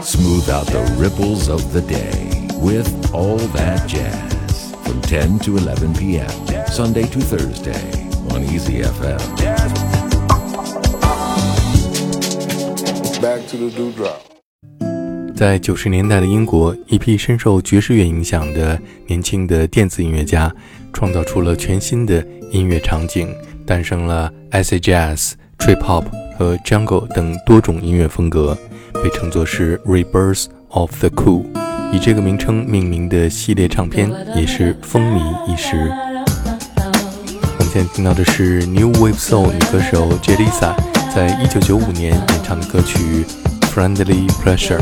Smooth out the ripples of the day with All That Jazz from 10 to 11 p.m. Sunday to Thursday on Easy FM. Back to the dewdrop. 在九十年代的英国，一批深受爵士乐影响的年轻的电子音乐家，创造出了全新的音乐场景，诞生了 acid jazz、trip hop 和 jungle 等多种音乐风格，被称作是 rebirth of the cool。以这个名称命名的系列唱片也是风靡一时。我们现在听到的是 New Wave Soul 女歌手 Jelisa 在一九九五年演唱的歌曲《Friendly Pressure》。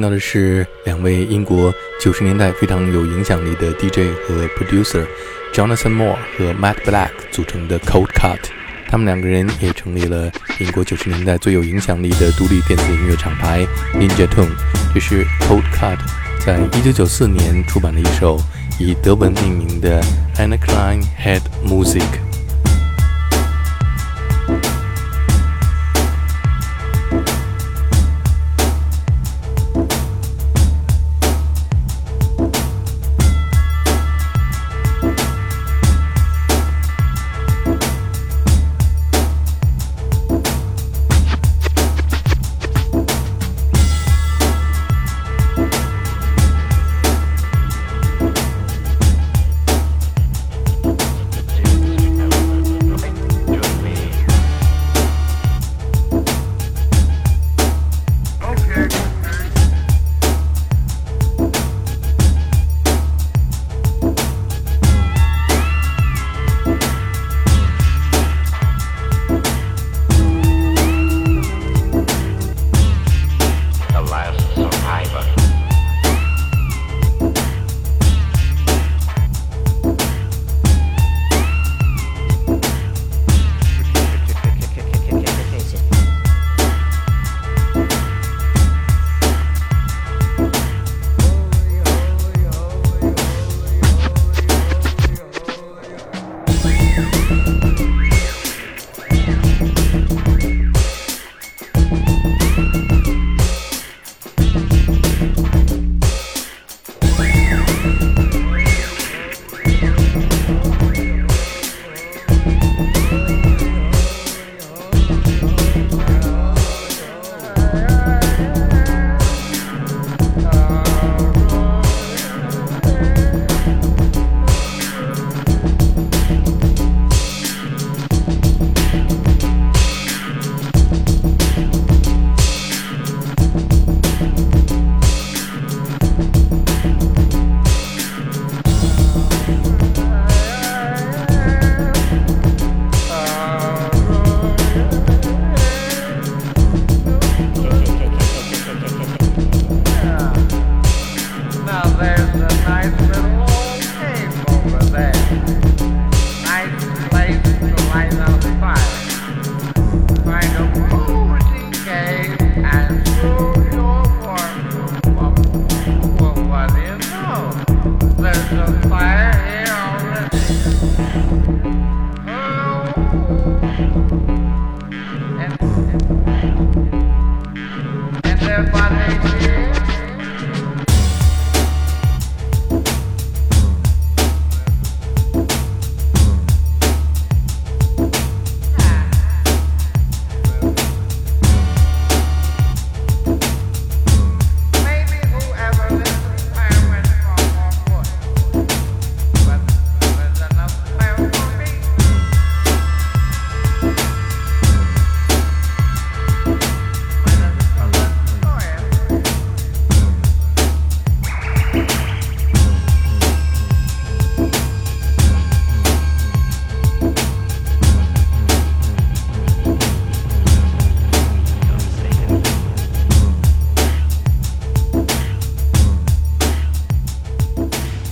听到的是两位英国九十年代非常有影响力的 DJ 和 producer，Jonathan Moore 和 Matt Black 组成的 Cold Cut。他们两个人也成立了英国九十年代最有影响力的独立电子音乐厂牌 Ninja Tune。这是 Cold Cut 在一九九四年出版的一首以德文命名的 Anna Klein Head Music。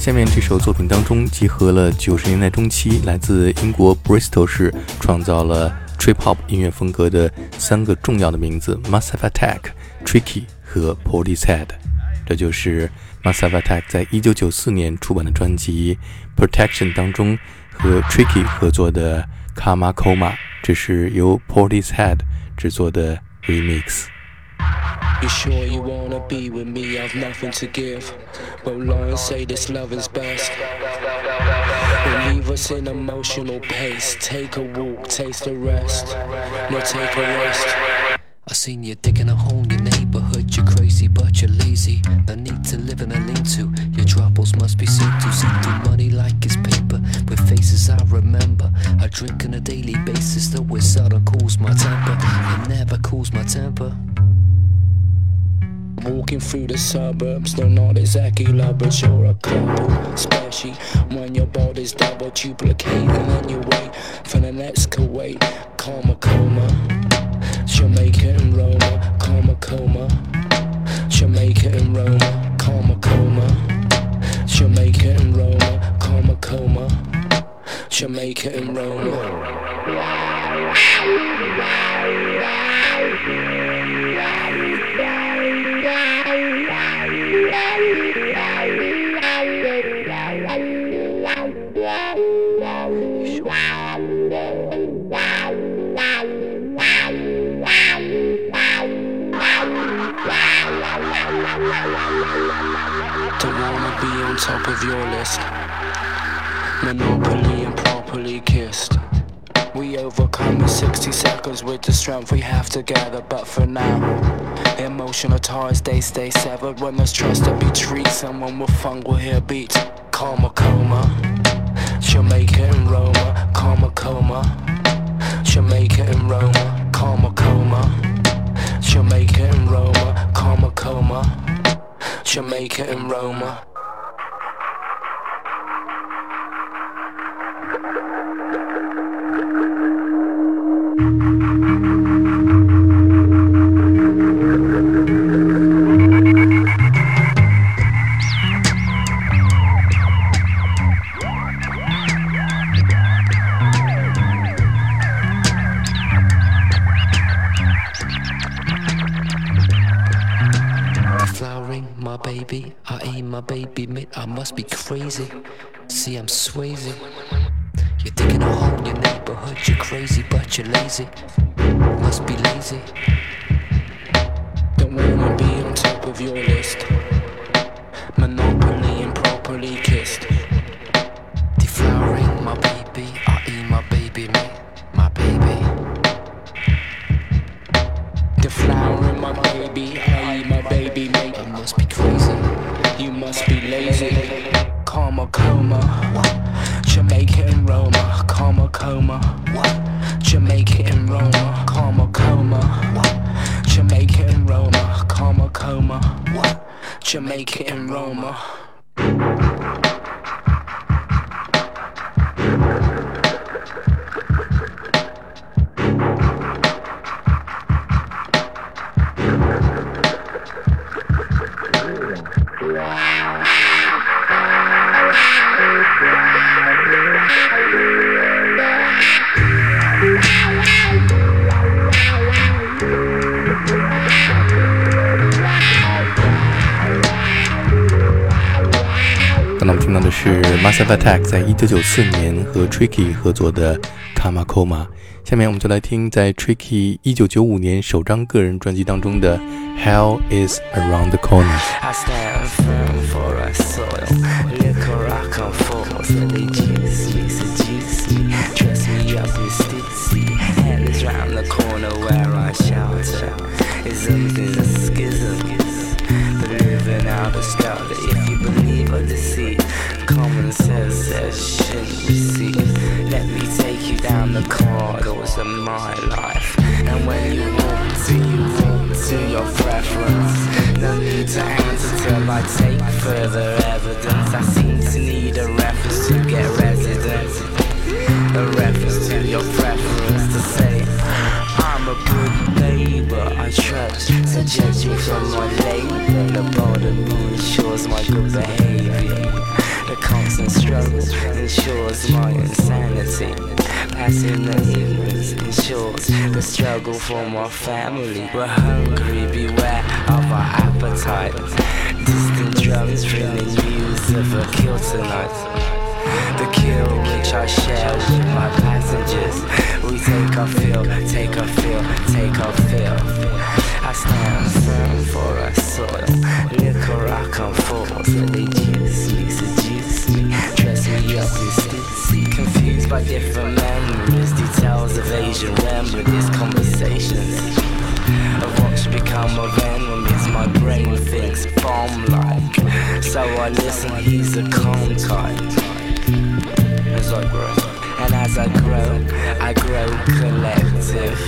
下面这首作品当中集合了九十年代中期来自英国 Bristol 市创造了 Trip Hop 音乐风格的三个重要的名字：Massive Attack、Tricky 和 Portishead。这就是 Massive Attack 在一九九四年出版的专辑《Protection》当中和 Tricky 合作的 Karma Coma，这是由 Portishead 制作的 Remix。You sure you wanna be with me? I've nothing to give. Lie and say this loving's best. Don't leave us in emotional pace. Take a walk, taste a rest. No, take a rest. I seen you digging a hole in your neighborhood. You're crazy, but you're lazy. No need to live in a lean to. Your troubles must be seen to. See through money like it's paper. With faces I remember. I drink on a daily basis, though seldom cools my temper. It never cools my temper. Walking through the suburbs, they're not exactly love, but you're a couple. Especially when your body's double duplicating and you wait for the next Kuwait. Karma coma, Jamaican Roma, we have together, but for now, emotional ties they stay severed. When there's trust to be treated, someone with fun will hear beats. Karma coma, Jamaica and Roma, karma coma, Jamaica and Roma, karma coma, Jamaica and Roma, karma coma, Jamaica and Roma. Flowering, See, I'm swayzy. You're a hole in your neighborhood. You're crazy, but you're lazy. Must be lazy. Don't wanna be on top of your list. Monopoly and properly kissed. Massive Attack 在一九九四年和 Tricky 合作的《Karmacoma》。下面我们就来听在 Tricky 一九九五年首张个人专辑当中的《Hell Is Around the Corner》。Is something that's of my life. And when you walk to, you walk to your preference. No need to answer till I take further evidence. I seem to need a reference to get residence. A reference to your preference to say I'm a good neighbor. I trust. So judge me from my label. The border me ensures my good behavior. The constant struggle ensures my insanity. Ignorance ensures the struggle for my family. We're hungry, beware of our appetite. Distant drums ringing news of a kill tonight. The kill which I share with my passengers. We take our fill, take our fill, take our fill. I stand firm for our soil. Liquor I come for, so they juice me, seduce me, dress me up in Stussy. By different memories, details of Asian remedies, conversations of what's become of enemies. My brain thinks bomb like, so I listen. He's a calm type as I grow. And as I grow, I grow collective.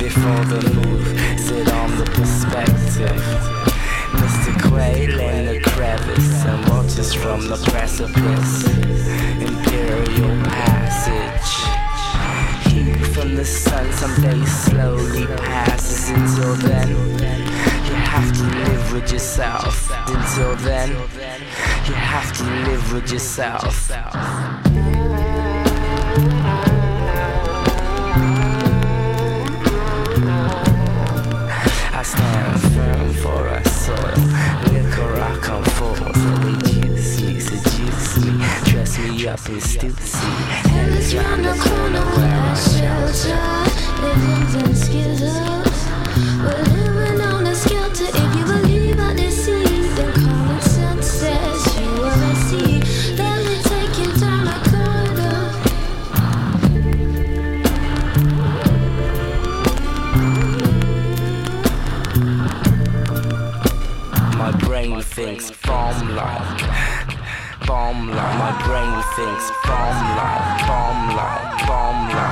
Before the move, sit on the perspective. Mr. Quail in the crevice and watches from the precipice. Imperial Heat from the sun some days slowly passes until then. You have to live with yourself. Until then, you have to live with yourself. I stand firm for a soil. Dress me up in Stussy. And it's round the corner where I shelter. Living's excuses. We're brain thinks bomb like, bomb like, bomb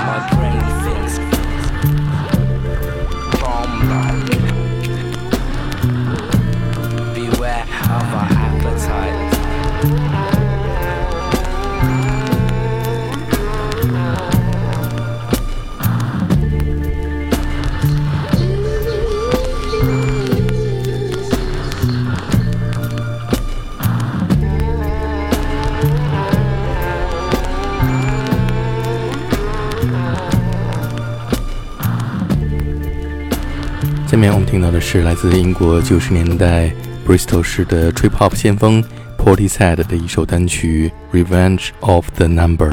下面我们听到的是来自英国九十年代 Bristol 市的 Trip Hop 先锋 Portishead 的一首单曲《Revenge of the Number》。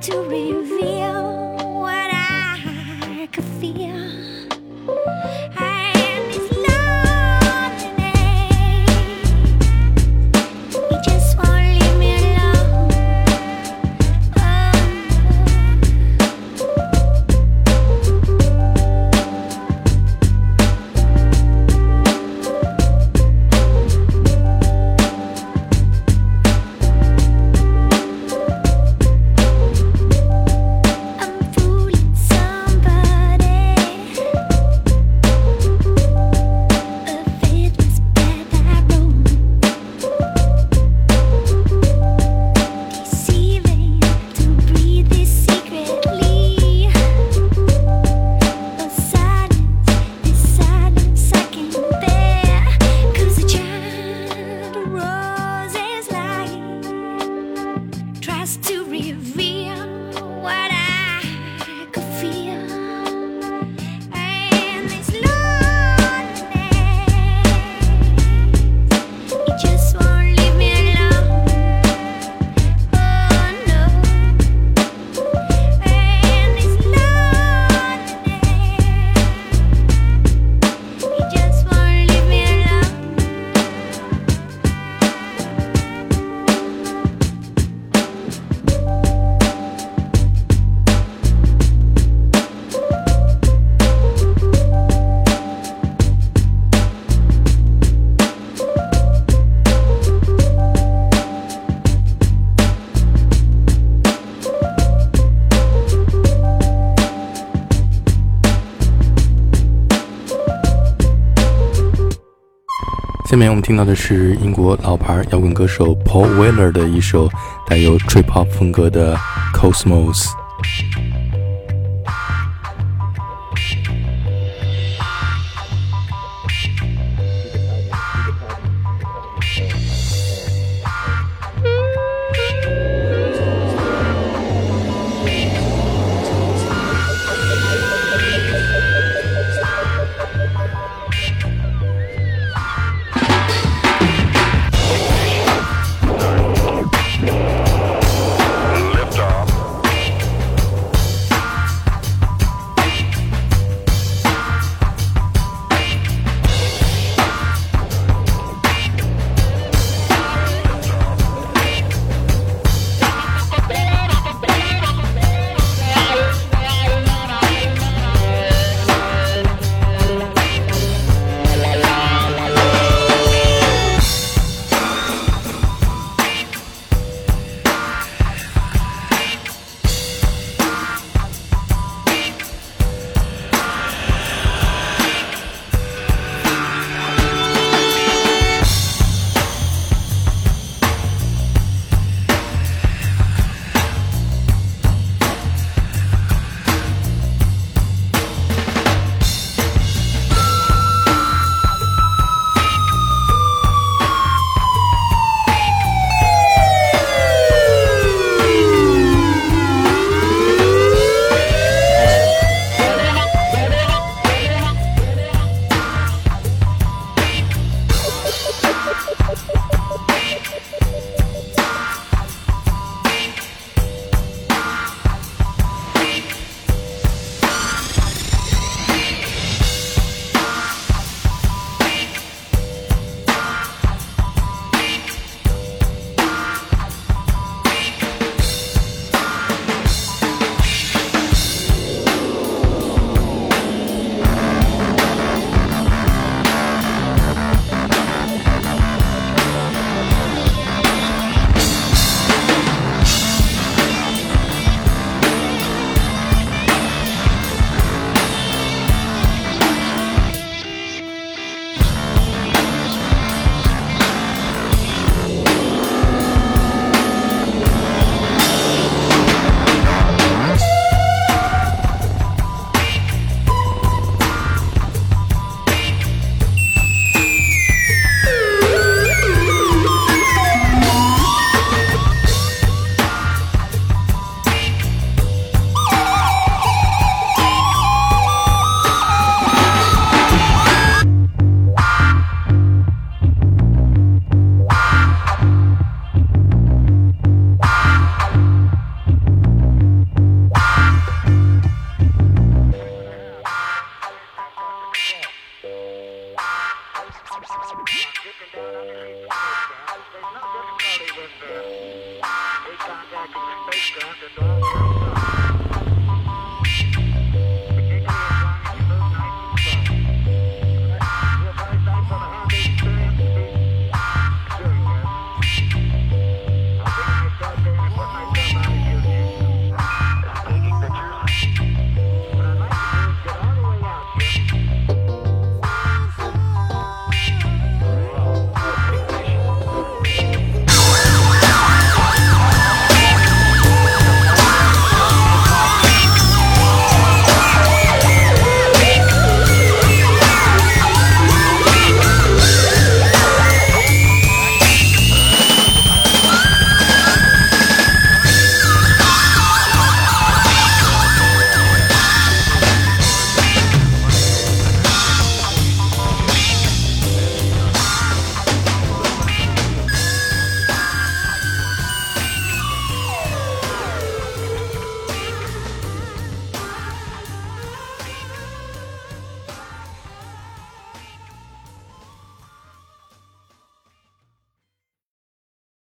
to reveal what I could feel. 下面我们听到的是英国老牌摇滚歌手 Paul Weller 的一首带有 trip hop 风格的 Cosmos。